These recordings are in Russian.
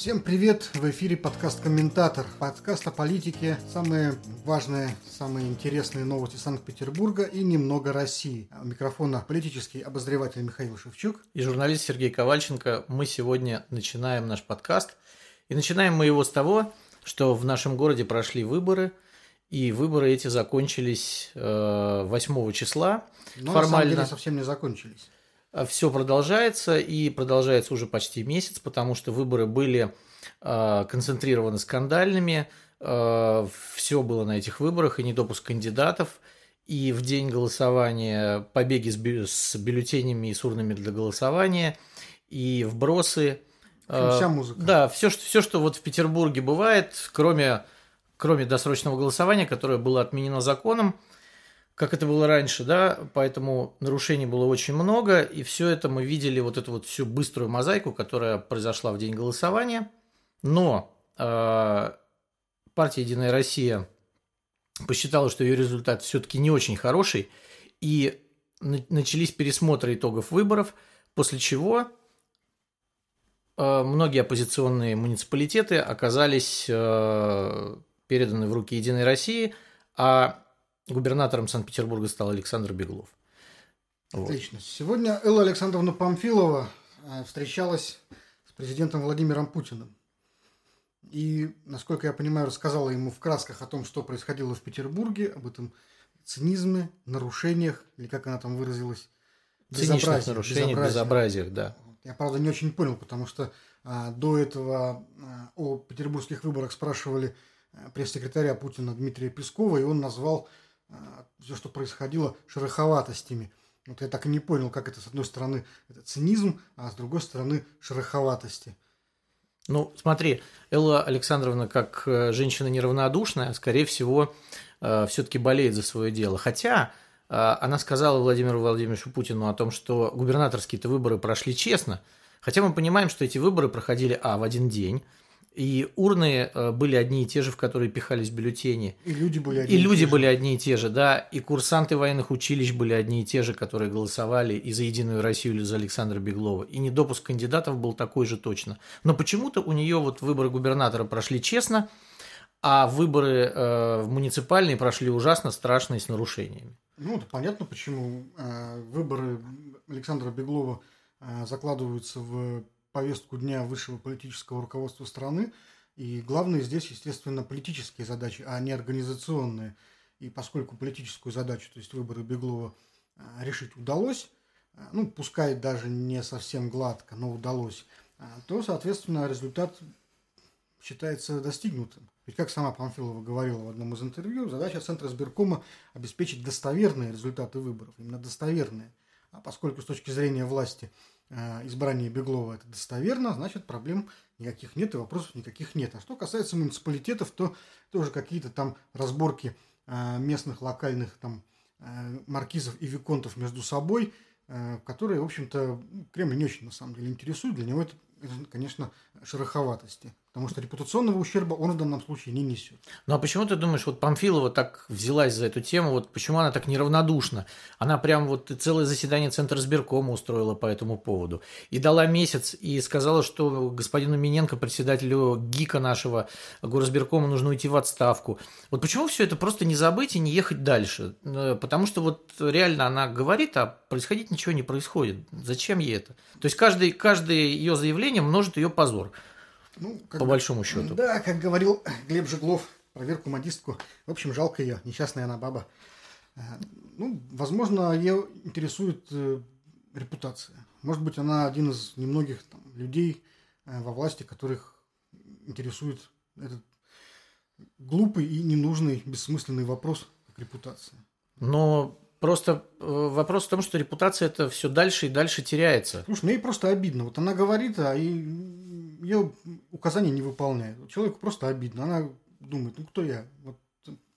Всем привет! В эфире подкаст «Комментатор». Подкаст о политике, самые важные, самые интересные новости Санкт-Петербурга и немного России. У микрофона политический обозреватель Михаил Шевчук. И журналист Сергей Ковальченко. Мы сегодня начинаем наш подкаст. И начинаем мы его с того, что в нашем городе прошли выборы, и выборы эти закончились 8 э, числа. Но формально. на самом деле совсем не закончились. А все продолжается и продолжается уже почти месяц, потому что выборы были э, концентрированы скандальными, э, все было на этих выборах и недопуск кандидатов, и в день голосования побеги с, бю с бюллетенями и с урнами для голосования, и вбросы. Э, Вся музыка. Да, все что, все, что вот в Петербурге бывает, кроме, кроме досрочного голосования, которое было отменено законом, как это было раньше, да, поэтому нарушений было очень много, и все это мы видели, вот эту вот всю быструю мозаику, которая произошла в день голосования. Но э, партия «Единая Россия» посчитала, что ее результат все-таки не очень хороший, и начались пересмотры итогов выборов, после чего э, многие оппозиционные муниципалитеты оказались э, переданы в руки «Единой России», а Губернатором Санкт-Петербурга стал Александр Беглов. Отлично. Вот. Сегодня Элла Александровна Памфилова э, встречалась с президентом Владимиром Путиным. И, насколько я понимаю, рассказала ему в красках о том, что происходило в Петербурге, об этом цинизме, нарушениях, или как она там выразилась, безобразиях. нарушениях, безобразиях, да. Я, правда, не очень понял, потому что а, до этого а, о петербургских выборах спрашивали пресс-секретаря Путина Дмитрия Пескова, и он назвал все, что происходило, шероховатостями. Вот я так и не понял, как это, с одной стороны, это цинизм, а с другой стороны, шероховатости. Ну, смотри, Элла Александровна, как э, женщина неравнодушная, скорее всего, э, все-таки болеет за свое дело. Хотя э, она сказала Владимиру Владимировичу Путину о том, что губернаторские-то выборы прошли честно. Хотя мы понимаем, что эти выборы проходили, а, в один день, и урны э, были одни и те же, в которые пихались бюллетени. И люди были одни и, и люди были одни и те же, да. И курсанты военных училищ были одни и те же, которые голосовали и за Единую Россию, или за Александра Беглова. И недопуск кандидатов был такой же точно. Но почему-то у нее вот выборы губернатора прошли честно, а выборы э, муниципальные прошли ужасно, страшно и с нарушениями. Ну, это понятно, почему э, выборы Александра Беглова э, закладываются в повестку дня высшего политического руководства страны. И главное здесь, естественно, политические задачи, а не организационные. И поскольку политическую задачу, то есть выборы Беглова, а, решить удалось, а, ну, пускай даже не совсем гладко, но удалось, а, то, соответственно, результат считается достигнутым. Ведь, как сама Памфилова говорила в одном из интервью, задача Центра сберкома обеспечить достоверные результаты выборов, именно достоверные. А поскольку с точки зрения власти избрание Беглова это достоверно, значит проблем никаких нет и вопросов никаких нет. А что касается муниципалитетов, то тоже какие-то там разборки э, местных локальных там э, маркизов и виконтов между собой, которые, в общем-то, Кремль не очень на самом деле интересует. Для него это, конечно, шероховатости. Потому что репутационного ущерба он в данном случае не несет. Ну а почему ты думаешь, вот Памфилова так взялась за эту тему, вот почему она так неравнодушна? Она прям вот целое заседание Центра сберкома устроила по этому поводу. И дала месяц, и сказала, что господину Миненко, председателю ГИКа нашего горосберкома, нужно уйти в отставку. Вот почему все это просто не забыть и не ехать дальше? Э, потому что вот реально она говорит, а происходить ничего не происходит. Зачем ей это? То есть каждый, каждое ее заявление множит ее позор. Ну, как, по большому счету. Да, как говорил Глеб Жиглов, проверку модистку. В общем, жалко ее, несчастная она баба. Э, ну, возможно, ее интересует э, репутация. Может быть, она один из немногих там, людей э, во власти, которых интересует этот глупый и ненужный, бессмысленный вопрос, как репутация. Но Просто вопрос в том, что репутация это все дальше и дальше теряется. Слушай, мне ей просто обидно. Вот она говорит, а и ее указания не выполняет. Человеку просто обидно. Она думает, ну кто я? Вот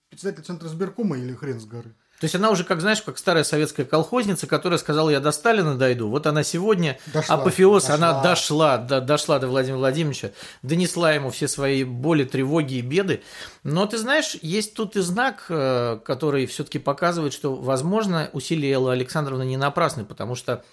председатель Центра сберкома или хрен с горы? То есть она уже, как знаешь, как старая советская колхозница, которая сказала, я до Сталина дойду. Вот она сегодня, дошла, апофеоз, дошла. она дошла, до, дошла до Владимира Владимировича, донесла ему все свои боли, тревоги и беды. Но ты знаешь, есть тут и знак, э, который все-таки показывает, что, возможно, усилия Эллы Александровны не напрасны, потому что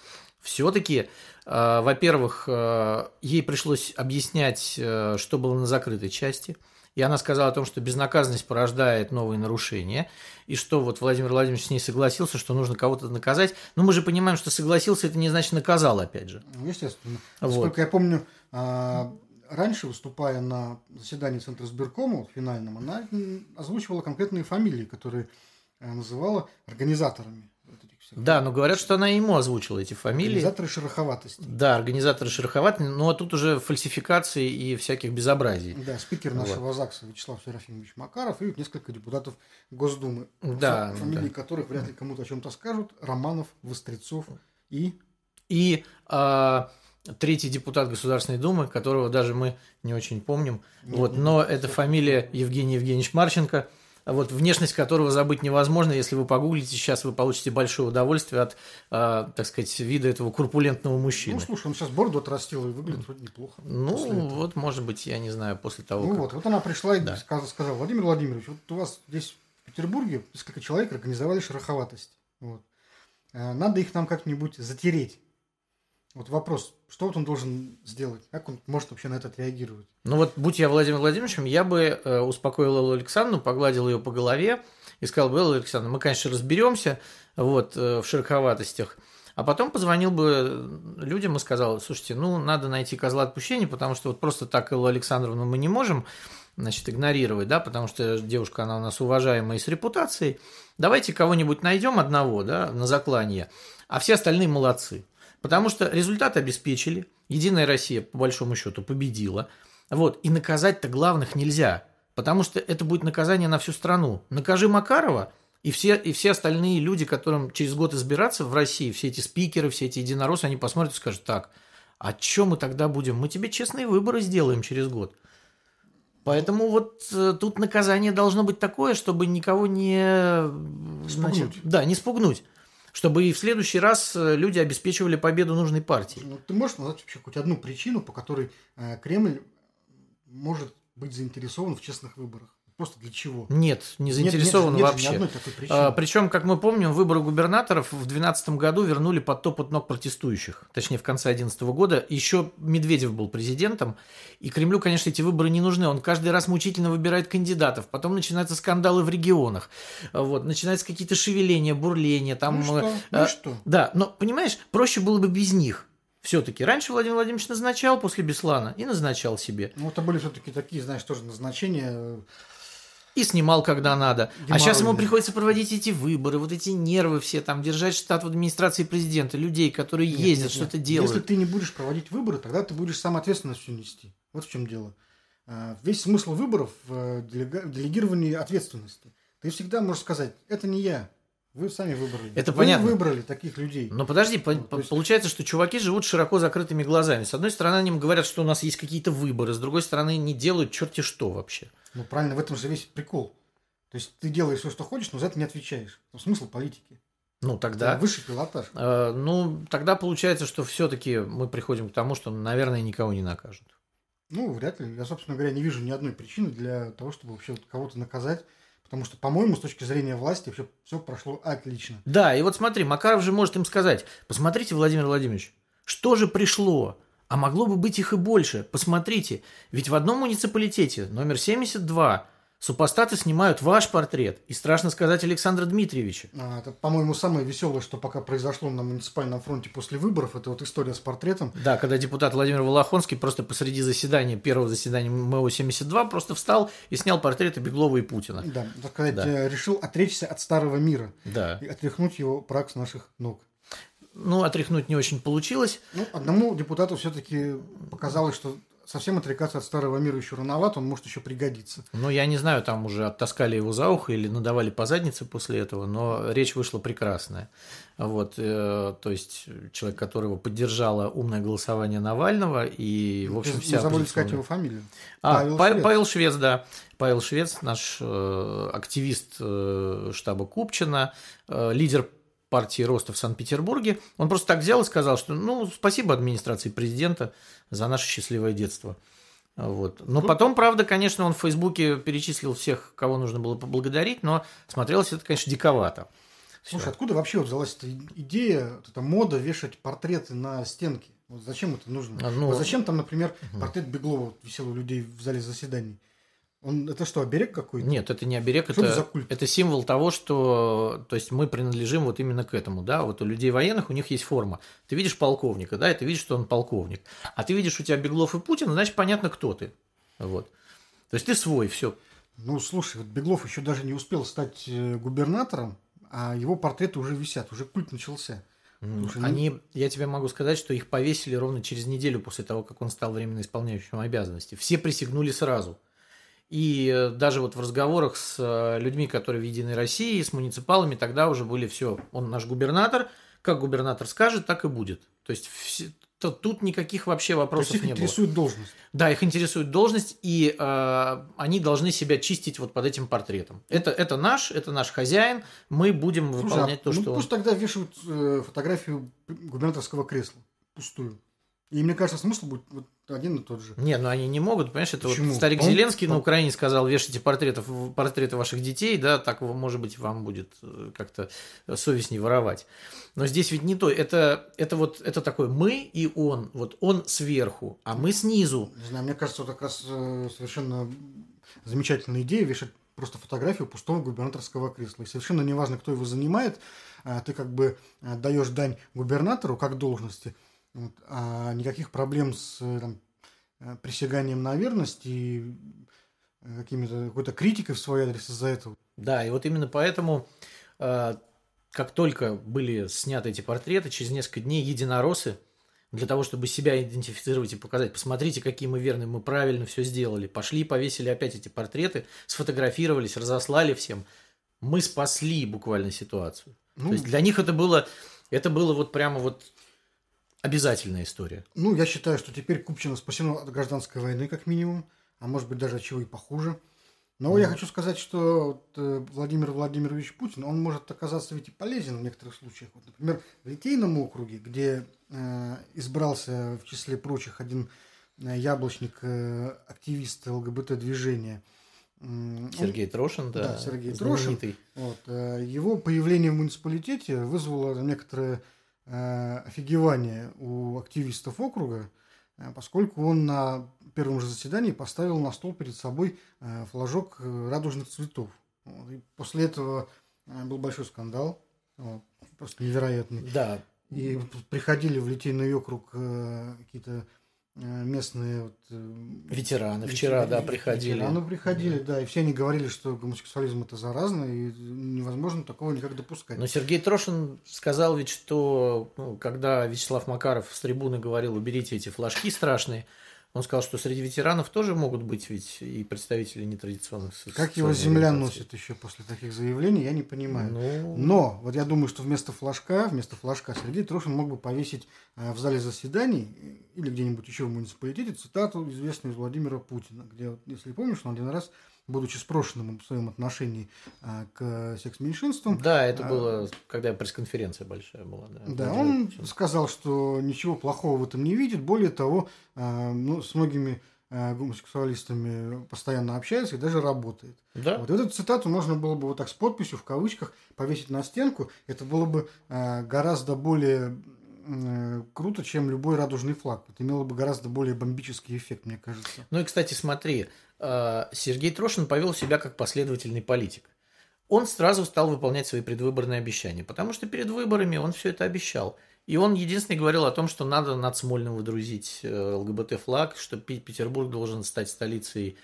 все-таки, э, во-первых, э, ей пришлось объяснять, э, что было на закрытой части. И она сказала о том, что безнаказанность порождает новые нарушения, и что вот Владимир Владимирович с ней согласился, что нужно кого-то наказать. Но мы же понимаем, что согласился, это не значит наказал, опять же. Ну, естественно. Вот. Насколько я помню, а, раньше, выступая на заседании Центра сберкома финальном, она озвучивала конкретные фамилии, которые называла организаторами да, но говорят, что она ему озвучила эти фамилии. Организаторы шероховатости. Да, организаторы шероховатости, но ну, а тут уже фальсификации и всяких безобразий. Да, спикер нашего вот. ЗАГСа Вячеслав Серафимович Макаров и несколько депутатов Госдумы, да, фамилии да. которых вряд ли кому-то о чем-то скажут. Романов, Вострецов и... И а, третий депутат Государственной Думы, которого даже мы не очень помним. Нет, вот, но это фамилия Евгений Евгеньевич Марченко – вот внешность которого забыть невозможно. Если вы погуглите, сейчас вы получите большое удовольствие от, э, так сказать, вида этого курпулентного мужчины. Ну, слушай, он сейчас бороду отрастил и выглядит вроде неплохо. Ну, вот, может быть, я не знаю, после того, Ну как... вот, вот она пришла и да. сказала, сказала, Владимир Владимирович, вот у вас здесь в Петербурге несколько человек организовали шероховатость. Вот. Э, надо их нам как-нибудь затереть. Вот вопрос, что вот он должен сделать? Как он может вообще на это отреагировать? Ну вот, будь я Владимиром Владимировичем, я бы э, успокоил Эллу Александровну, погладил ее по голове и сказал бы, Элла Александровна, мы, конечно, разберемся вот, э, в широковатостях, а потом позвонил бы людям и сказал, слушайте, ну, надо найти козла отпущения, потому что вот просто так Эллу Александровну мы не можем значит, игнорировать, да, потому что девушка, она у нас уважаемая и с репутацией. Давайте кого-нибудь найдем одного, да, на заклание, а все остальные молодцы. Потому что результат обеспечили, Единая Россия, по большому счету, победила. Вот, и наказать-то главных нельзя, потому что это будет наказание на всю страну. Накажи Макарова, и все, и все остальные люди, которым через год избираться в России, все эти спикеры, все эти единороссы, они посмотрят и скажут, так, а что мы тогда будем? Мы тебе честные выборы сделаем через год. Поэтому вот э, тут наказание должно быть такое, чтобы никого не... Значит, да, не спугнуть чтобы и в следующий раз э, люди обеспечивали победу нужной партии. Ну, ты можешь назвать вообще хоть одну причину, по которой э, Кремль может быть заинтересован в честных выборах? Просто для чего? Нет, не заинтересован нет, нет, вообще. Нет а, причем, как мы помним, выборы губернаторов в 2012 году вернули под топот ног протестующих. Точнее, в конце 2011 года. Еще Медведев был президентом. И Кремлю, конечно, эти выборы не нужны. Он каждый раз мучительно выбирает кандидатов. Потом начинаются скандалы в регионах. Вот, начинаются какие-то шевеления, бурления. Там, ну что? А, ну что? Да, но, понимаешь, проще было бы без них. Все-таки раньше Владимир Владимирович назначал после Беслана и назначал себе. Ну, это были все-таки такие, знаешь, тоже назначения и снимал, когда надо. Геморрой. А сейчас ему приходится проводить эти выборы, вот эти нервы все, там, держать штат в администрации президента, людей, которые нет, ездят, что-то делают. Если ты не будешь проводить выборы, тогда ты будешь сам ответственность все нести. Вот в чем дело. А, весь смысл выборов в делегировании ответственности. Ты всегда можешь сказать, это не я, вы сами выбрали. Это Вы понятно. выбрали таких людей. Но подожди, по- ну, есть... получается, что чуваки живут широко закрытыми глазами. С одной стороны, они им говорят, что у нас есть какие-то выборы, с другой стороны, не делают черти что вообще. Ну правильно, в этом же весь прикол. То есть ты делаешь все, что хочешь, но за это не отвечаешь. Ну, смысл политики. Ну тогда. Это высший пилотаж. Э, ну тогда получается, что все-таки мы приходим к тому, что, наверное, никого не накажут. Ну, вряд ли. Я, собственно говоря, не вижу ни одной причины для того, чтобы вообще кого-то наказать. Потому что, по-моему, с точки зрения власти все, все прошло отлично. Да, и вот смотри, Макаров же может им сказать, посмотрите, Владимир Владимирович, что же пришло? А могло бы быть их и больше. Посмотрите, ведь в одном муниципалитете, номер 72, Супостаты снимают ваш портрет, и страшно сказать Александра Дмитриевича. А, это, по-моему, самое веселое, что пока произошло на муниципальном фронте после выборов, это вот история с портретом. Да, когда депутат Владимир Волохонский просто посреди заседания, первого заседания МО-72, просто встал и снял портреты Беглова и Путина. Да, так сказать, да. Э, решил отречься от старого мира. Да. И отряхнуть его прах с наших ног. Ну, отряхнуть не очень получилось. Ну, одному депутату все-таки показалось, что совсем отрекаться от старого мира еще рановато, он может еще пригодиться. Ну, я не знаю, там уже оттаскали его за ухо или надавали по заднице после этого, но речь вышла прекрасная. Вот, э, то есть человек, которого поддержало умное голосование Навального и, в общем, вся... Не забыли сказать его фамилию. А, Павел, Павел Швец. Павел Швец, да. Павел Швец, наш э, активист э, штаба Купчина, э, лидер партии роста в Санкт-Петербурге. Он просто так взял и сказал, что ну, спасибо администрации президента за наше счастливое детство. Вот. Но потом, правда, конечно, он в Фейсбуке перечислил всех, кого нужно было поблагодарить, но смотрелось это, конечно, диковато. Слушай, откуда вообще взялась эта идея, эта мода вешать портреты на стенки? Вот зачем это нужно? А, ну, вот зачем там, например, портрет Беглова висел у людей в зале заседаний? Он, это что, оберег какой-то? Нет, это не оберег, Что это это, это символ того, что то есть мы принадлежим вот именно к этому, да, вот у людей военных у них есть форма. Ты видишь полковника, да, и ты видишь, что он полковник. А ты видишь, у тебя Беглов и Путин, значит, понятно, кто ты. Вот. То есть ты свой, все. Ну, слушай, вот Беглов еще даже не успел стать э, губернатором, а его портреты уже висят, уже культ начался. Слушай, ну- Они, я тебе могу сказать, что их повесили ровно через неделю после того, как он стал временно исполняющим обязанности. Все присягнули сразу. И э, даже вот в разговорах с э, людьми, которые в Единой России, с муниципалами, тогда уже были все. Он наш губернатор, как губернатор скажет, так и будет. То есть все- то тут никаких вообще То есть вопросов их не было. интересует должность. Да, их интересует должность, и э, они должны себя чистить вот под этим портретом. Это, это наш, это наш хозяин, мы будем Слушай, выполнять а то, ну что он. пусть тогда вешают э, фотографию губернаторского кресла пустую. И мне кажется, смысл будет вот один и тот же. Не, ну они не могут, понимаешь, это Почему? вот старик Он- Зеленский на он- Украине сказал, вешайте портретов, портреты ваших детей, да, так, может быть, вам будет э, как-то совесть не воровать. Но здесь ведь не то, это, это вот, это такой мы и он, вот он сверху, а мы снизу. Не знаю, мне кажется, вот как раз э, совершенно замечательная идея вешать просто фотографию пустого губернаторского кресла. И совершенно неважно, кто его занимает, а, ты как бы а, даешь дань губернатору как должности, вот, а никаких проблем с э, там, э, присяганием на верность и э, какими-то какой-то критикой в свой адрес из-за этого. Да, и вот именно поэтому, э, как только были сняты эти портреты, через несколько дней единороссы, для того, чтобы себя идентифицировать и показать, посмотрите, какие мы верные, мы правильно все сделали, пошли, повесили опять эти портреты, сфотографировались, разослали всем. Мы спасли буквально ситуацию. Ну, То есть для них это было, это было вот прямо вот обязательная история. Ну, я считаю, что теперь Купчино спасено от гражданской войны, как минимум, а может быть даже от чего и похуже. Но я хочу сказать, что вот, э, Владимир Владимирович Путин, он может оказаться ведь и полезен в некоторых случаях. Вот, например, в Литейном округе, где э, избрался в числе прочих один э, яблочник, э, активист ЛГБТ-движения. он- Сергей Трошин, да, да, Сергей Трошин. знаменитый. вот, э, его появление в муниципалитете вызвало некоторое офигевание у активистов округа, э, поскольку он на первом же заседании поставил на стол перед собой э, флажок э, радужных цветов. И после этого э, был большой скандал, просто невероятный. Да, И приходили в Литейный округ э, какие-то э, местные вот, э, ветераны вчера, да, Ветераны приходили. Ветераны приходили, да, и все они говорили, что гомосексуализм это заразно, и невозможно такого никак допускать. Но Сергей Трошин сказал ведь, что ну, когда Вячеслав Макаров с трибуны говорил, уберите эти флажки страшные, он сказал, что среди ветеранов тоже могут быть ведь и представители нетрадиционных Как его земля ориентации. носит еще после таких заявлений, я не понимаю. Ну, Но вот я думаю, что вместо флажка, вместо флажка Сергей Трошин мог бы повесить э, в зале заседаний э, или где-нибудь еще в муниципалитете цитату известную из Владимира Путина, где, если помнишь, он один раз, будучи спрошенным в своем отношении э, к секс-меньшинствам, да, это а, было, когда пресс-конференция большая была. Да, Да, он Путин. сказал, что ничего плохого в этом не видит. Более того, э, ну, с многими гомосексуалистами постоянно общается и даже работает. Да, Вот эту цитату можно было бы вот так с подписью в кавычках повесить на стенку. Это было бы гораздо более круто, чем любой радужный флаг. Это имело бы гораздо более бомбический эффект, мне кажется. Ну и, кстати, смотри, Сергей Трошин повел себя как последовательный политик. Он сразу стал выполнять свои предвыборные обещания, потому что перед выборами он все это обещал. И он единственный говорил о том, что надо над Смольным выдрузить э, ЛГБТ-флаг, что Петербург должен стать столицей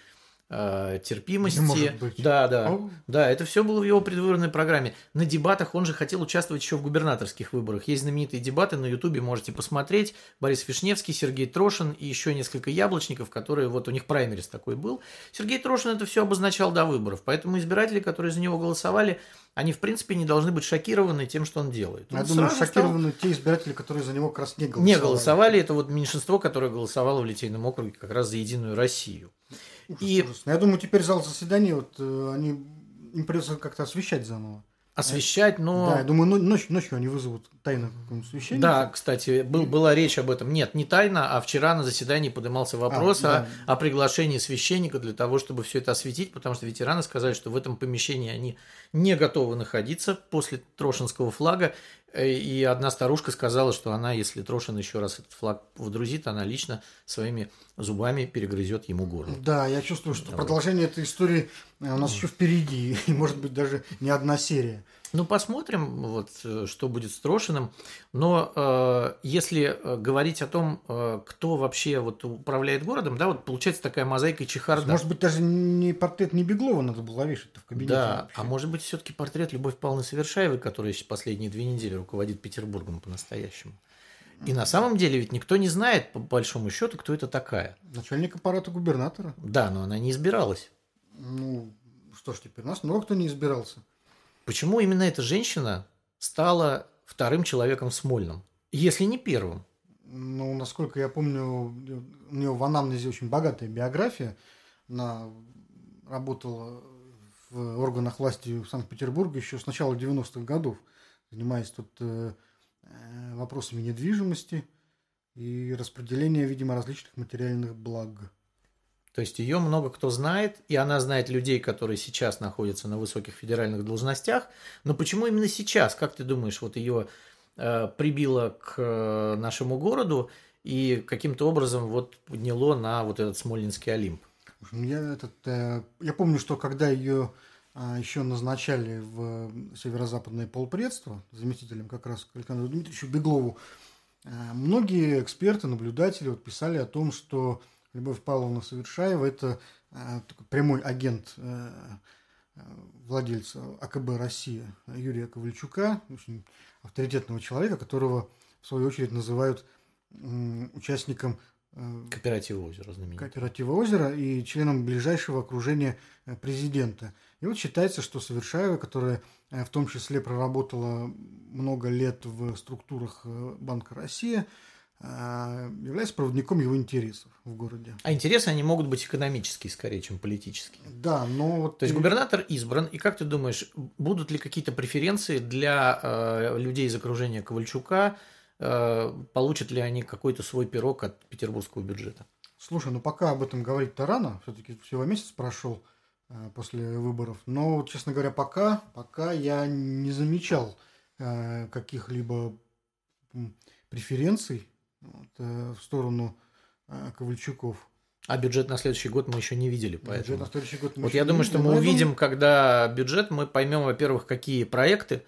э, терпимости. Да, да. О. Да, это все было в его предвыборной программе. На дебатах он же хотел участвовать еще в губернаторских выборах. Есть знаменитые дебаты на Ютубе, можете посмотреть. Борис Вишневский, Сергей Трошин и еще несколько яблочников, которые вот у них праймерис такой был. Сергей Трошин это все обозначал до выборов. Поэтому избиратели, которые за него голосовали, они в принципе не должны быть шокированы тем, что он делает. Я Он думаю, сразу стал- шокированы те избиратели, которые за него как раз не голосовали. Не голосовали, это вот меньшинство, которое голосовало в Литейном округе как раз за Единую Россию. Ужас, И- ужасно. Я думаю, теперь зал заседаний, вот, э, они, им придется как-то освещать заново. освещать, но... Да, я думаю, ночью, ночью они вызовут тайно какому-нибудь священнику. Да, кстати, был, была речь об этом. Нет, не тайно, а вчера на заседании поднимался вопрос а, да. о, о приглашении священника для того, чтобы все это осветить, потому что ветераны сказали, что в этом помещении они не готовы находиться после Трошинского флага. Э, и одна старушка сказала, что она, если Трошин еще раз этот флаг водрузит, она лично своими зубами перегрызет ему горло. Да, я чувствую, что вот. продолжение этой истории э, у нас еще впереди, и может быть даже не одна серия. Ну, посмотрим, вот, э, что будет с Трошиным. Но э, если говорить о том, э, кто вообще вот управляет городом, да, вот получается такая мозаика чехарда. Может быть, даже не портрет не Беглова надо было вешать в кабинете. Да, вообще. а может быть, все-таки портрет Любовь Павловны Совершаевой, которая последние две недели руководит Петербургом по-настоящему. И на самом деле ведь никто не знает, по большому счету, кто это такая. Начальник аппарата губернатора. Да, но она не избиралась. Ну, что ж теперь, нас много кто не избирался. Почему именно эта женщина стала вторым человеком в Смольном, если не первым? Ну, насколько я помню, у нее в анамнезе очень богатая биография. Она работала в органах власти в Санкт-Петербурге еще с начала 90-х годов, занимаясь тут э, э, вопросами недвижимости и распределения, видимо, различных материальных благ. То есть ее много кто знает, и она знает людей, которые сейчас находятся на высоких федеральных должностях. Но почему именно сейчас? Как ты думаешь, вот ее э, прибило к э, нашему городу и каким-то образом вот подняло на вот этот Смольнинский Олимп? Я, этот, э, я помню, что когда ее э, еще назначали в северо-западное полпредство заместителем как раз к Александру Дмитриевичу Беглову, многие эксперты, наблюдатели вот писали о том, что Любовь Павловна Совершаева – это э, прямой агент э, э, владельца АКБ «Россия» Юрия Ковальчука, очень авторитетного человека, которого, в свою очередь, называют участником Кооператива озера знаменитый. Кооператива озера и членом ближайшего окружения президента. И вот считается, что Совершаева, которая в том числе проработала много лет в структурах Банка России, является проводником его интересов в городе. А интересы они могут быть экономические скорее, чем политические. Да, но вот... То есть губернатор избран, и как ты думаешь, будут ли какие-то преференции для э, людей из окружения Ковальчука, э, получат ли они какой-то свой пирог от петербургского бюджета? Слушай, ну пока об этом говорить-то рано, все-таки всего месяц прошел э, после выборов, но, честно говоря, пока, пока я не замечал э, каких-либо преференций в сторону э, Ковальчуков. А бюджет на следующий год мы еще не видели, поэтому. Бюджет на следующий год мы Вот я думаю, что мы увидим, когда бюджет, мы поймем, во-первых, какие проекты,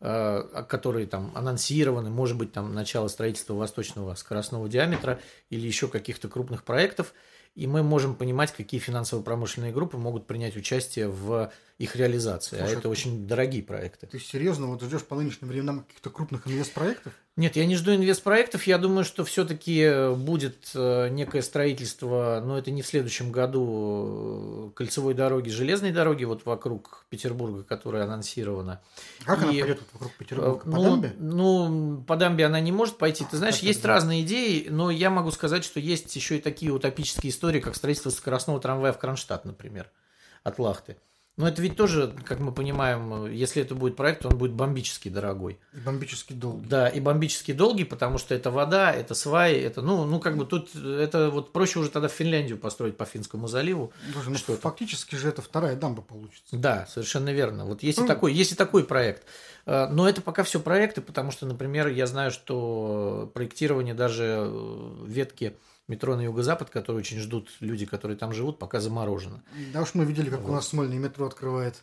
э, которые там анонсированы, может быть, там начало строительства восточного скоростного диаметра или еще каких-то крупных проектов, и мы можем понимать, какие финансово-промышленные группы могут принять участие в их реализации. А Слушай, а это очень дорогие проекты. Ты серьезно вот ждешь по нынешним временам каких-то крупных инвестпроектов? Нет, я не жду инвестпроектов. Я думаю, что все-таки будет э, некое строительство, но это не в следующем году, э, кольцевой дороги, железной дороги вот вокруг Петербурга, которая анонсирована. Как И, она пойдет вокруг Петербурга? По ну, дамбе? Ну, по дамбе она не может пойти. Ты знаешь, как есть разные идеи, но я могу сказать, что есть еще и такие утопические истории, как строительство скоростного трамвая в Кронштадт, например, от Лахты. Но это ведь тоже, как мы понимаем, если это будет проект, он будет бомбически дорогой. И бомбически долгий. Да, и бомбически долгий, потому что это вода, это сваи, это, ну, ну как бы тут, это вот проще уже тогда в Финляндию построить по Финскому заливу. Боже, ну, фактически же это вторая дамба получится. Да, совершенно верно. Вот есть, ну, и такой, есть и такой проект. Э, но это пока все проекты, потому что, например, я знаю, что проектирование даже э, ветки метро на юго-запад, который очень ждут люди, которые там живут, пока заморожено. Да уж мы видели, как вот. у нас Смольный метро открывает.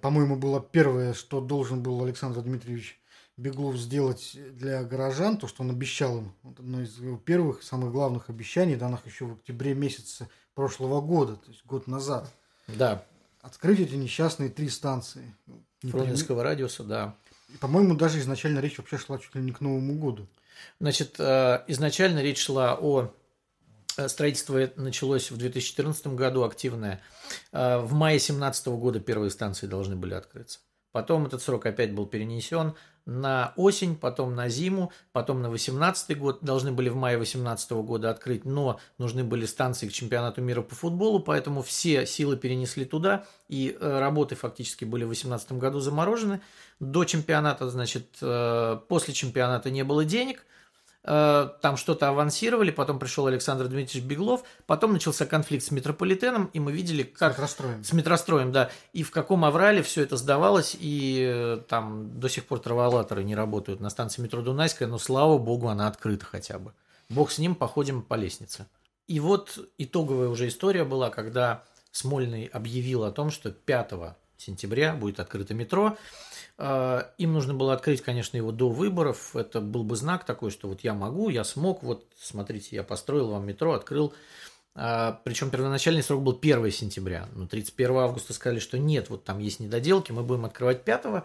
По-моему, было первое, что должен был Александр Дмитриевич Беглов сделать для горожан, то, что он обещал им. Вот одно из его первых, самых главных обещаний, данных еще в октябре месяце прошлого года, то есть год назад. Да. Открыть эти несчастные три станции. Фрунзенского радиуса, да. По-моему, даже изначально речь вообще шла чуть ли не к Новому году. Значит, э, изначально речь шла о э, Строительство началось в 2014 году активное. Э, в мае 2017 года первые станции должны были открыться. Потом этот срок опять был перенесен на осень, потом на зиму, потом на 18 год. Должны были в мае 18 года открыть, но нужны были станции к чемпионату мира по футболу, поэтому все силы перенесли туда, и э, работы фактически были в 18 году заморожены. До чемпионата, значит, э, после чемпионата не было денег, там что-то авансировали, потом пришел Александр Дмитриевич Беглов, потом начался конфликт с метрополитеном, и мы видели, как... С метростроем. С метростроем, да. И в каком аврале все это сдавалось, и э, там до сих пор траволаторы не работают на станции метро Дунайская, но, слава богу, она открыта хотя бы. Бог с ним, походим по лестнице. И вот итоговая уже история была, когда Смольный объявил о том, что 5 сентября будет открыто метро, а, им нужно было открыть, конечно, его до выборов. Это был бы знак такой, что вот я могу, я смог, вот смотрите, я построил вам метро, открыл. А, Причем первоначальный срок был 1 сентября. Но 31 августа сказали, что нет, вот там есть недоделки, мы будем открывать 5.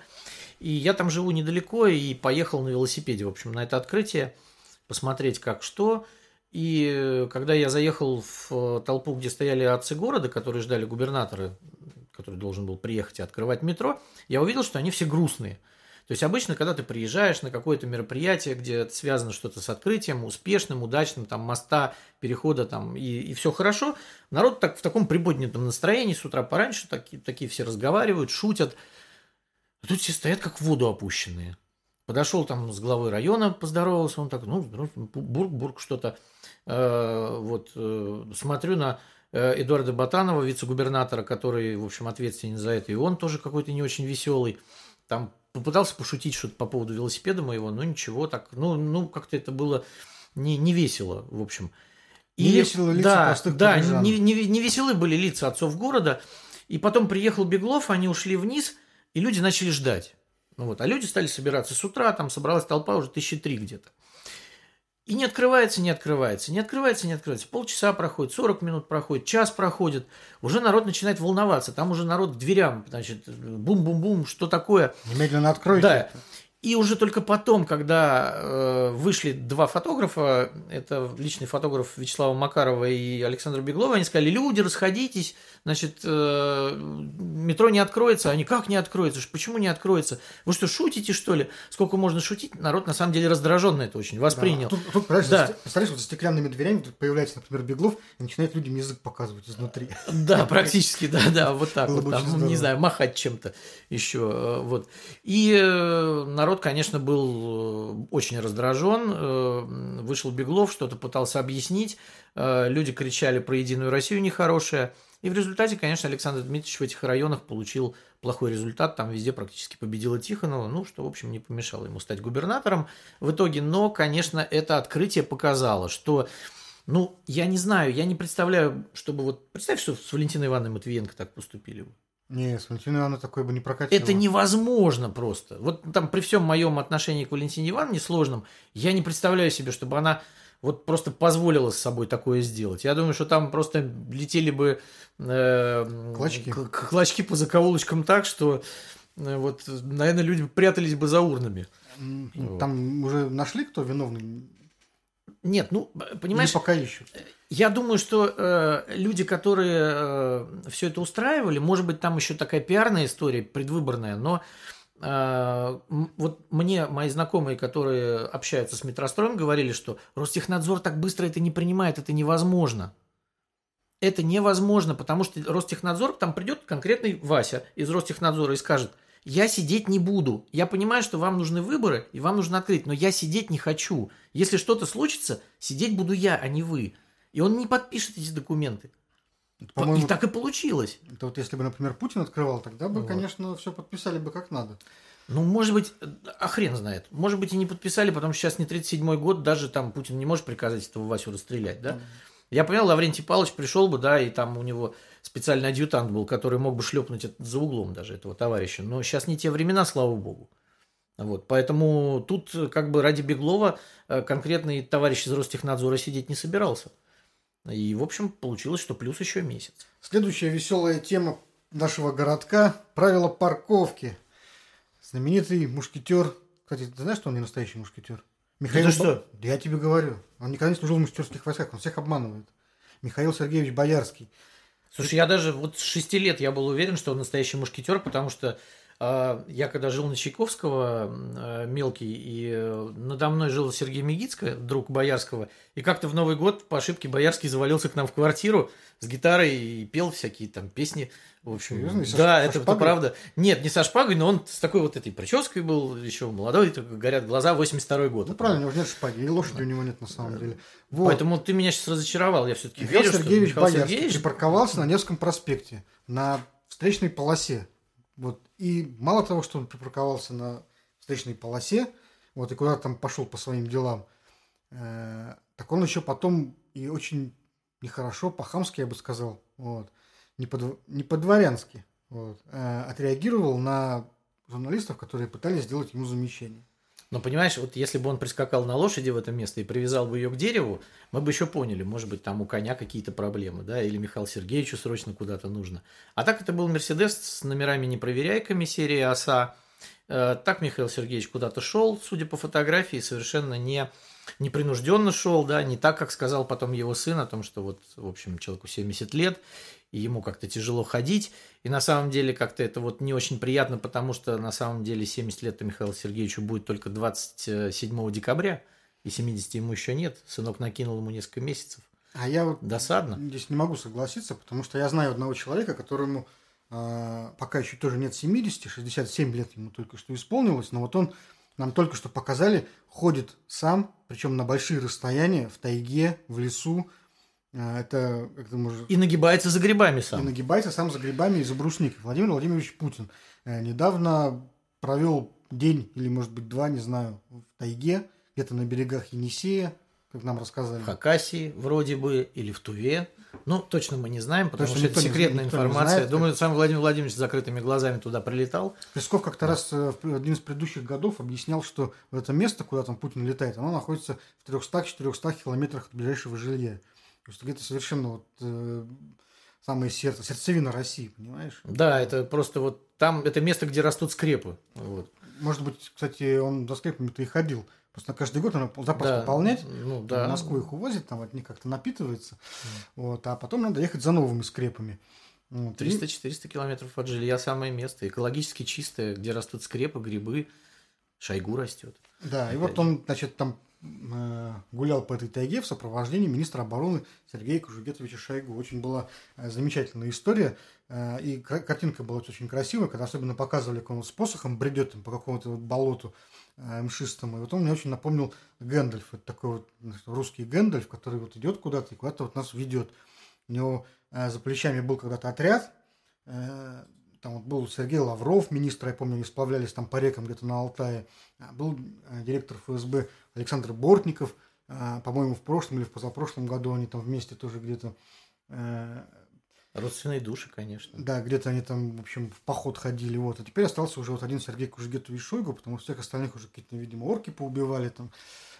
И я там живу недалеко и поехал на велосипеде, в общем, на это открытие, посмотреть как что. И когда я заехал в толпу, где стояли отцы города, которые ждали губернатора, который должен был приехать и открывать метро, я увидел, что они все грустные. То есть обычно, когда ты приезжаешь на какое-то мероприятие, где связано что-то с открытием, успешным, удачным, там моста, перехода там и, и все хорошо, народ так в таком приподнятом настроении с утра пораньше, такие, такие все разговаривают, шутят. А тут все стоят как в воду опущенные. Подошел там с главой района, поздоровался, он так, ну, бурк-бурк что-то. Э, вот, э, смотрю на Эдуарда Батанова, вице-губернатора, который, в общем, ответственен за это, и он тоже какой-то не очень веселый. Там попытался пошутить что-то по поводу велосипеда моего, но ничего, так, ну, ну как-то это было не, не весело, в общем. И, не весело лица да, простых Да, не, не, не веселы были лица отцов города. И потом приехал Беглов, они ушли вниз, и люди начали ждать. Ну вот, а люди стали собираться с утра, там собралась толпа уже тысячи три где-то. И не открывается, не открывается, не открывается, не открывается. Полчаса проходит, 40 минут проходит, час проходит. Уже народ начинает волноваться. Там уже народ к дверям, значит, бум-бум-бум, что такое. Немедленно откройте. Да. И уже только потом, когда э, вышли два фотографа, это личный фотограф Вячеслава Макарова и Александра Беглова, они сказали, люди, расходитесь, значит, э, метро не откроется. Они, как не откроется? Почему не откроется? Вы что, шутите, что ли? Сколько можно шутить? Народ, на самом деле, раздраженно это очень воспринял. Да, тут, тут да. представляешь, вот за стеклянными дверями тут появляется, например, Беглов, и начинает людям язык показывать изнутри. Да, практически, да, да, вот так вот, там, не знаю, махать чем-то еще, э, вот. И э, народ конечно, был очень раздражен. Вышел Беглов, что-то пытался объяснить. Люди кричали про Единую Россию нехорошее. И в результате, конечно, Александр Дмитриевич в этих районах получил плохой результат. Там везде практически победила Тихонова. Ну, что, в общем, не помешало ему стать губернатором в итоге. Но, конечно, это открытие показало, что ну, я не знаю, я не представляю, чтобы вот... Представь, что с Валентиной Ивановной Матвиенко так поступили бы. Не, с Валентиной Ивановной такое бы не прокатило. Это невозможно просто. Вот там при всем моем отношении к Валентине Ивановне сложном, я не представляю себе, чтобы она вот просто позволила с собой такое сделать. Я думаю, что там просто летели бы э, клочки. клочки по закоулочкам так, что э, вот, наверное, люди прятались бы за урнами. Там вот. уже нашли, кто виновный? Нет, ну, понимаешь... Или пока ищут. Я думаю, что э, люди, которые э, все это устраивали, может быть, там еще такая пиарная история, предвыборная, но э, вот мне мои знакомые, которые общаются с метростроем, говорили, что Ростехнадзор так быстро это не принимает, это невозможно. Это невозможно, потому что Ростехнадзор, там придет конкретный Вася из Ростехнадзора и скажет, я сидеть не буду. Я понимаю, что вам нужны выборы, и вам нужно открыть, но я сидеть не хочу. Если что-то случится, сидеть буду я, а не вы. И он не подпишет эти документы. И так и получилось. Это вот если бы, например, Путин открывал, тогда бы, вот. конечно, все подписали бы как надо. Ну, может быть, а хрен знает. Может быть, и не подписали, потому что сейчас не 37-й год, даже там Путин не может приказать этого Васю расстрелять, да? Mm. Я понял, Лаврентий Павлович пришел бы, да, и там у него специальный адъютант был, который мог бы шлепнуть за углом даже этого товарища. Но сейчас не те времена, слава богу. Вот, поэтому тут как бы ради Беглова э, конкретный товарищ из Ростехнадзора сидеть не собирался. И, в общем, получилось, что плюс еще месяц. Следующая веселая тема нашего городка – правила парковки. Знаменитый мушкетер. Кстати, ты знаешь, что он не настоящий мушкетер? Михаил... Это что? Да я тебе говорю. Он никогда не служил в мушкетерских войсках, он всех обманывает. Михаил Сергеевич Боярский. Слушай, я даже вот с шести лет я был уверен, что он настоящий мушкетер, потому что я когда жил на Чайковского, э, мелкий, и э, надо мной жил Сергей Мегицко, друг Боярского, и как-то в Новый год по ошибке Боярский завалился к нам в квартиру с гитарой и пел всякие там песни. В общем, Серьезно? Да, это, со это шпагой? правда. Нет, не со шпагой, но он с такой вот этой прической был, еще молодой, горят глаза, 82 год. Ну, правильно, у него нет шпаги, и лошади у него нет на самом деле. Вот. Поэтому ты меня сейчас разочаровал. Я все-таки верю, Сергеевич что Михаил Боярский Сергеевич припарковался на Невском проспекте, на встречной полосе. Вот. И мало того, что он припарковался на встречной полосе, вот, и куда-то там пошел по своим делам, э, так он еще потом и очень нехорошо, по-хамски, я бы сказал, вот, не, по, не по-дворянски, вот, э, отреагировал на журналистов, которые пытались сделать ему замещение. Но понимаешь, вот если бы он прискакал на лошади в это место и привязал бы ее к дереву, мы бы еще поняли, может быть, там у коня какие-то проблемы, да, или Михаилу Сергеевичу срочно куда-то нужно. А так это был Мерседес с номерами непроверяйками серии ОСА. Э, Так Михаил Сергеевич куда-то шел, судя по фотографии, совершенно не непринужденно шел, да, не так, как сказал потом его сын о том, что вот, в общем, человеку 70 лет, и ему как-то тяжело ходить. И на самом деле как-то это вот не очень приятно, потому что на самом деле 70 лет Михаилу Сергеевичу будет только 27 декабря, и 70 ему еще нет. Сынок накинул ему несколько месяцев. А я вот Досадно. здесь не могу согласиться, потому что я знаю одного человека, которому э, пока еще тоже нет 70, 67 лет ему только что исполнилось, но вот он нам только что показали, ходит сам, причем на большие расстояния, в тайге, в лесу. Э, это, как ты можешь... И нагибается за грибами И сам. нагибается сам за грибами и за брусникой. Владимир Владимирович Путин э, недавно провел день или, может быть, два, не знаю, в тайге, где-то на берегах Енисея, как нам рассказали. В Хакасии вроде бы, или в Туве. Ну, точно мы не знаем, потому Точно что это секретная не информация. знает. Думаю, сам Владимир Владимирович с закрытыми глазами туда прилетал. Песков как-то раз э, в один из предыдущих годов объяснял, что вот это место, куда там Путин летает, оно находится в 300-400 километрах от ближайшего жилья. То есть где-то совершенно вот э, самое сердце, сердцевина России, понимаешь? Да, это просто вот там, это место, где растут скрепы. Вот. Может быть, кстати, он за скрепами-то и ходил. Просто каждый год надо запас Да, пополнять. Ну В да. Москву их увозят, там от них как-то напитывается. Вот, а потом надо ехать за новыми скрепами. Вот, и- 300-400 километров от жилья самое место. Экологически чистое, где растут скрепы, грибы. Шойгу растет. Да, и вот он, значит, там гулял по этой тайге в сопровождении министра обороны Сергея Кужугетовича Шойгу. Очень была э, замечательная история. Э, и картинка была очень красивая, когда особенно показывали, как он с посохом бредет по какому-то вот болоту э, мшистому. И вот он мне очень напомнил Гэндальф. Это такой вот русский Гэндальф, который вот идет куда-то и куда-то вот нас ведет. У него э, за плечами был когда-то отряд, э, там вот был Сергей Лавров, министр, я помню, они сплавлялись там по рекам где-то на Алтае. Был э, директор ФСБ Александр Бортников, а, по-моему, в прошлом или в позапрошлом году они там вместе тоже где-то, э, Родственные души, конечно. да, где-то они там, в общем, в поход ходили. Вот. А теперь остался уже вот один Сергей Кужегетович Шойгу, потому что всех остальных уже какие-то, видимо, орки поубивали там,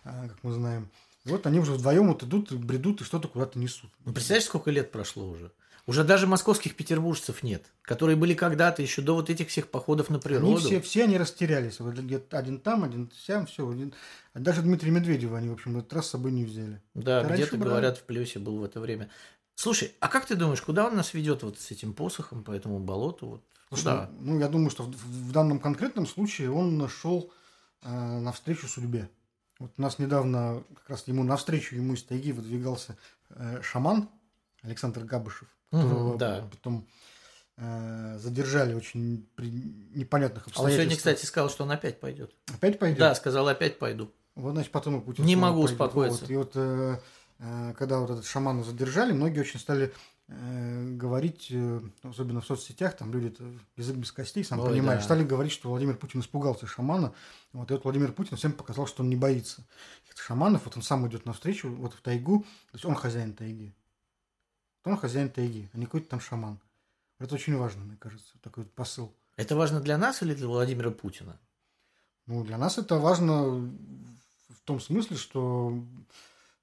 а, как мы знаем. И вот они уже вдвоем вот идут, бредут и что-то куда-то несут. Ну, представляешь, сколько лет прошло уже? Уже даже московских петербуржцев нет, которые были когда-то еще до вот этих всех походов на Они природу. все, все они растерялись. Вот где-то один там, один сям, все. Один... Даже Дмитрия Медведева они, в общем, в этот раз с собой не взяли. Да, Раньше где-то, брали. говорят, в плюсе был в это время. Слушай, а как ты думаешь, куда он нас ведет вот с этим посохом по этому болоту? Вот Слушай, куда? ну, я думаю, что в, в данном конкретном случае он шел э, навстречу судьбе. Вот у нас недавно как раз ему навстречу ему из тайги выдвигался э, шаман Александр Габышев, которого да. потом э, задержали очень при непонятных А он обстоятельствах. сегодня, кстати, сказал, что он опять пойдет. Опять пойдет? Да, сказал, опять пойду. Вот, значит, потом и Путин Не могу пойдет. успокоиться. Вот, и вот, э, э, когда вот этот шамана задержали, многие очень стали э, говорить, э, особенно в соцсетях, там люди язык без костей, сам Ой, понимаешь, да. стали говорить, что Владимир Путин испугался шамана. Вот, и вот Владимир Путин всем показал, что он не боится шаманов. Вот он сам идет навстречу, вот в тайгу. То есть он хозяин тайги. Вот Он хозяин тайги, а не какой-то там шаман. Это очень важно, мне кажется, такой вот посыл. Это важно для нас или для Владимира Путина? Ну, для нас это важно в том смысле, что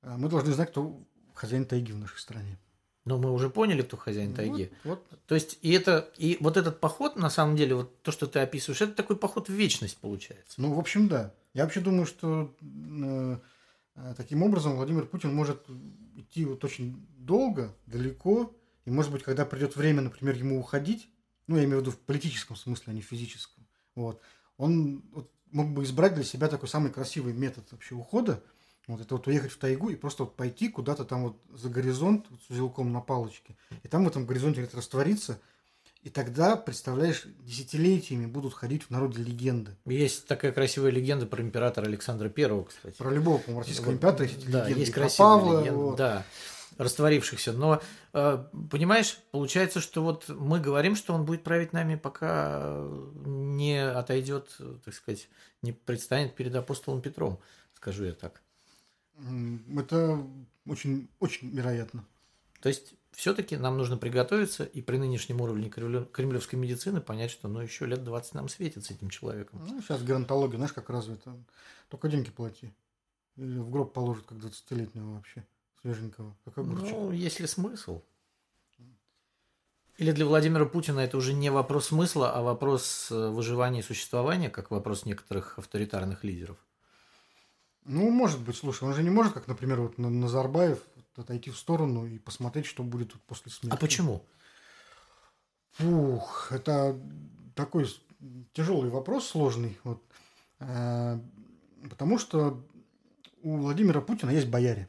э, мы должны знать, кто хозяин тайги в нашей стране. Но мы уже поняли, кто хозяин тайги. Вот, вот. То есть, и это, и вот этот поход, на самом деле, вот то, что ты описываешь, это такой поход в вечность получается. Ну, в общем, да. Я вообще думаю, что э, таким образом Владимир Путин может идти вот очень долго, далеко, и, может быть, когда придет время, например, ему уходить, ну, я имею в виду в политическом смысле, а не в физическом, Вот. Он вот, мог бы избрать для себя такой самый красивый метод вообще ухода. Вот это вот уехать в тайгу и просто вот пойти куда-то там вот за горизонт вот, с узелком на палочке. И там в этом горизонте раствориться – и тогда, представляешь, десятилетиями будут ходить в народе легенды. Есть такая красивая легенда про императора Александра Первого, кстати. Про любого, по-моему, российского императора есть Да, легенды. есть красивая Павла, легенда, вот. да, растворившихся. Но, э, понимаешь, получается, что вот мы говорим, что он будет править нами, пока не отойдет, так сказать, не предстанет перед апостолом Петром, скажу я так. Это очень, очень вероятно. То есть все-таки нам нужно приготовиться и при нынешнем уровне кремлевской медицины понять, что ну еще лет 20 нам светит с этим человеком. Ну, сейчас геронтология, знаешь, как развита. Только деньги плати. Или в гроб положат, как 20-летнего вообще, свеженького, как огурчик. Ну, есть ли смысл? Или для Владимира Путина это уже не вопрос смысла, а вопрос э, выживания и существования, как вопрос некоторых авторитарных лидеров? Ну, может быть, слушай, он же не может, как, например, вот На- Назарбаев, отойти в сторону и посмотреть, что будет тут после смерти. А почему? Фух, это такой тяжелый вопрос, сложный. Вот. Э, Потому что у Владимира Путина есть бояре.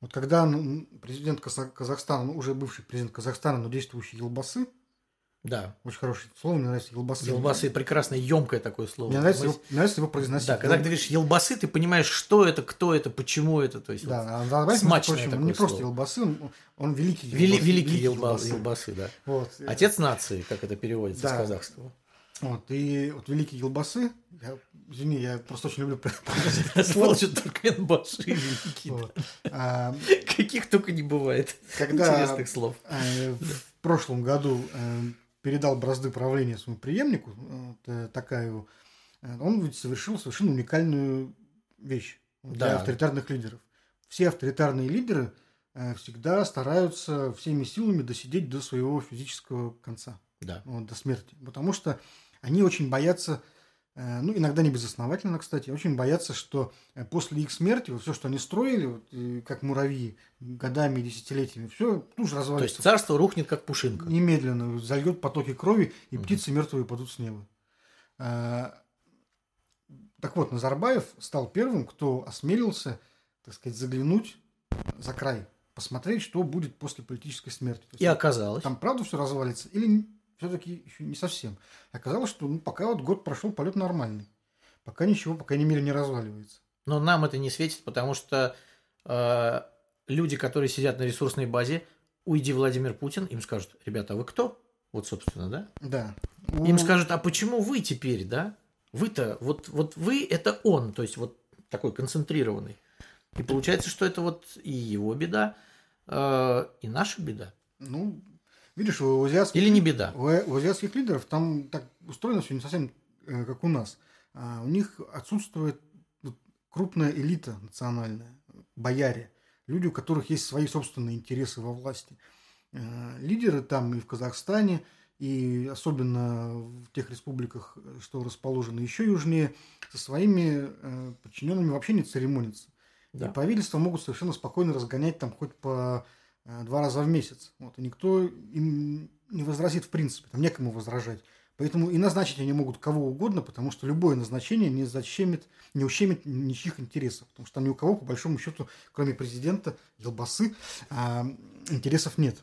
Вот когда президент Каза- Казахстана, ну, уже бывший президент Казахстана, но действующий Елбасы, Да. очень хорошее слово, мне нравится Елбасы. Елбасы прекрасное, емкое такое слово. Мне нравится, Мы- его, нравится его произносить. Да, когда ты говоришь елбасы, ты понимаешь, что это, кто это, почему это. То есть вот Да, а Назарбаев, между смачное прочим, он такое не просто слово. Елбасы, он, он великий вели- Елбасы, великий елба- Елбасы. елбасы, да. Вот. Отец нации, как это переводится Да. с казахского. Вот, и вот великий Елбасы, я, извини, я просто очень люблю Сволочь Туркменбаши великий. Вот. А, Каких только не бывает интересных слов. э, в прошлом году э, передал бразды правления своему преемнику, э, Такаеву, э, он совершил совершенно уникальную вещь для Да. авторитарных лидеров. Все авторитарные лидеры э, всегда стараются всеми силами досидеть до своего физического конца. Да. вот, до смерти. Потому что они очень боятся, ну, иногда не безосновательно, кстати, очень боятся, что э, после их смерти вот все, что они строили, вот, э, как муравьи, годами и десятилетиями, все тут же То есть развалится. царство рухнет как пушинка. Немедленно зальет потоки крови, и Мгм. птицы мертвые падут с неба. А, Так вот, Назарбаев стал первым, кто осмелился, так сказать, заглянуть за край, посмотреть, что будет после политической смерти. Есть И оказалось. там правда все развалится или все-таки еще не совсем. Оказалось, что ну, пока вот год прошел, полет нормальный. Пока ничего, по крайней мере, не разваливается. Но нам это не светит, потому что э, люди, которые сидят на ресурсной базе, уйди Владимир Путин, им скажут, ребята, а вы кто? Вот, собственно, да? Да. Им У- скажут, а почему вы теперь, да? Вы-то, вот, вот вы это он, то есть вот такой концентрированный. И получается, что это вот и его беда, э, и наша беда. Ну, видишь, у азиатских, Или не беда. у, у азиатских лидеров там так устроено все не совсем э, как у нас. А, у них отсутствует крупная элита национальная, бояре, люди, у которых есть свои собственные интересы во власти. Э, лидеры там и в Казахстане, и особенно в тех республиках, что расположены еще южнее, со своими э, подчиненными вообще не церемонятся. Да. И правительства могут совершенно спокойно разгонять там хоть по два раза в месяц. Вот, и никто им не возразит в принципе, там некому возражать. Поэтому и назначить они могут кого угодно, потому что любое назначение не защемит, не ущемит ничьих интересов. Потому что там ни у кого, по большому счету, кроме президента, Елбасы, а, интересов нет.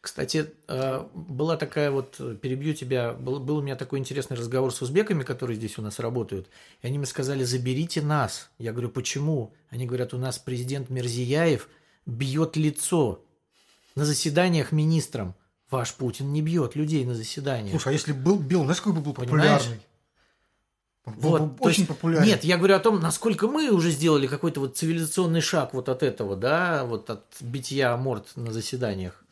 Кстати, э, была такая вот, э, перебью тебя, был, был у меня такой интересный разговор с узбеками, которые здесь у нас работают, и они мне сказали, заберите нас. Я говорю, почему? Они говорят, у нас президент Мерзияев бьет лицо на заседаниях министрам. Ваш Путин не бьет людей на заседаниях. Слушай, а если был бил, знаешь, какой бы был Понимаешь? популярный? Был бы Вот, то очень есть- популярный. Нет, я говорю о том, насколько мы уже сделали какой-то вот цивилизационный шаг вот от этого, да, вот от битья морд на заседаниях.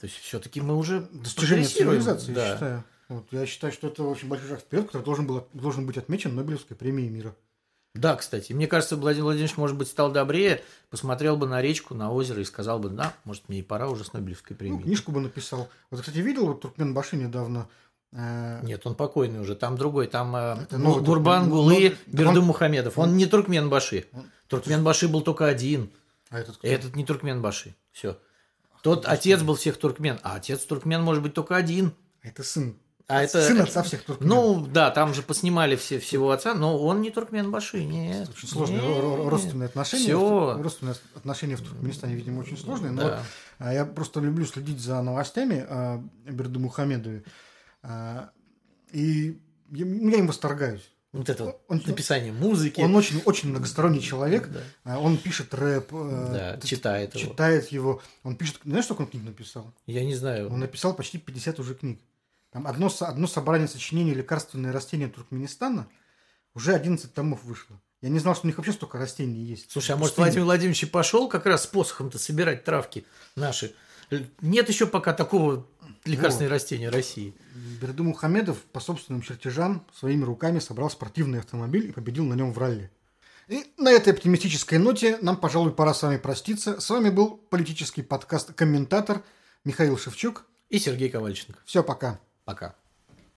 То есть все-таки мы уже достижение цивилизации, да. я считаю. Вот, я считаю, что это очень большой шаг вперед, который должен, был, должен быть отмечен Нобелевской премией мира. Да, кстати. Мне кажется, Владимир Владимирович, может быть, стал добрее, посмотрел бы на речку, на озеро и сказал бы, да, может, мне и пора уже с Нобелевской Ну, премией. книжку бы написал. Вот, кстати, видел вот Туркменбаши недавно. э, Нет, он покойный уже, там другой, там э, Это новый Гурбан Туркмен- Гулы, ну, так Бердым он- Мухамедов. Он не Туркменбаши. он- Туркменбаши был только один. А этот кто? Этот не Туркменбаши. Все. Тот отец был всех туркмен, а отец туркмен может быть только один. Это сын. А это, Сын отца всех туркменов. Ну, да, там же поснимали все, всего отца, но он не туркменбаши, нет. Очень сложные нет. ро- ро- родственные отношения. Всё. Родственные отношения в Туркменистане, видимо, очень сложные. Но Да. а, я просто люблю следить за новостями о Берду Мухамедове. А, И я, им восторгаюсь. Вот это вот Он- написание музыки. Он очень, очень многосторонний человек. Да. А, Он пишет рэп, э, Да, т- читает его. читает его. Он пишет... Знаешь, сколько он книг написал? Я не знаю. Он написал почти 50 уже книг. Там одно, одно собрание сочинений «Лекарственные растения Туркменистана» уже 11 томов вышло. Я не знал, что у них вообще столько растений есть. Слушай, а может. Владимир Владимирович и пошел как раз с посохом-то собирать травки наши? Нет еще пока такого лекарственного растения России. Берду Мухамедов по собственным чертежам своими руками собрал спортивный автомобиль и победил на нем в ралли. И на этой оптимистической ноте нам, пожалуй, пора с вами проститься. С вами был политический подкаст «Комментатор» Михаил Шевчук. И Сергей Ковальченко. Все, пока. Пока.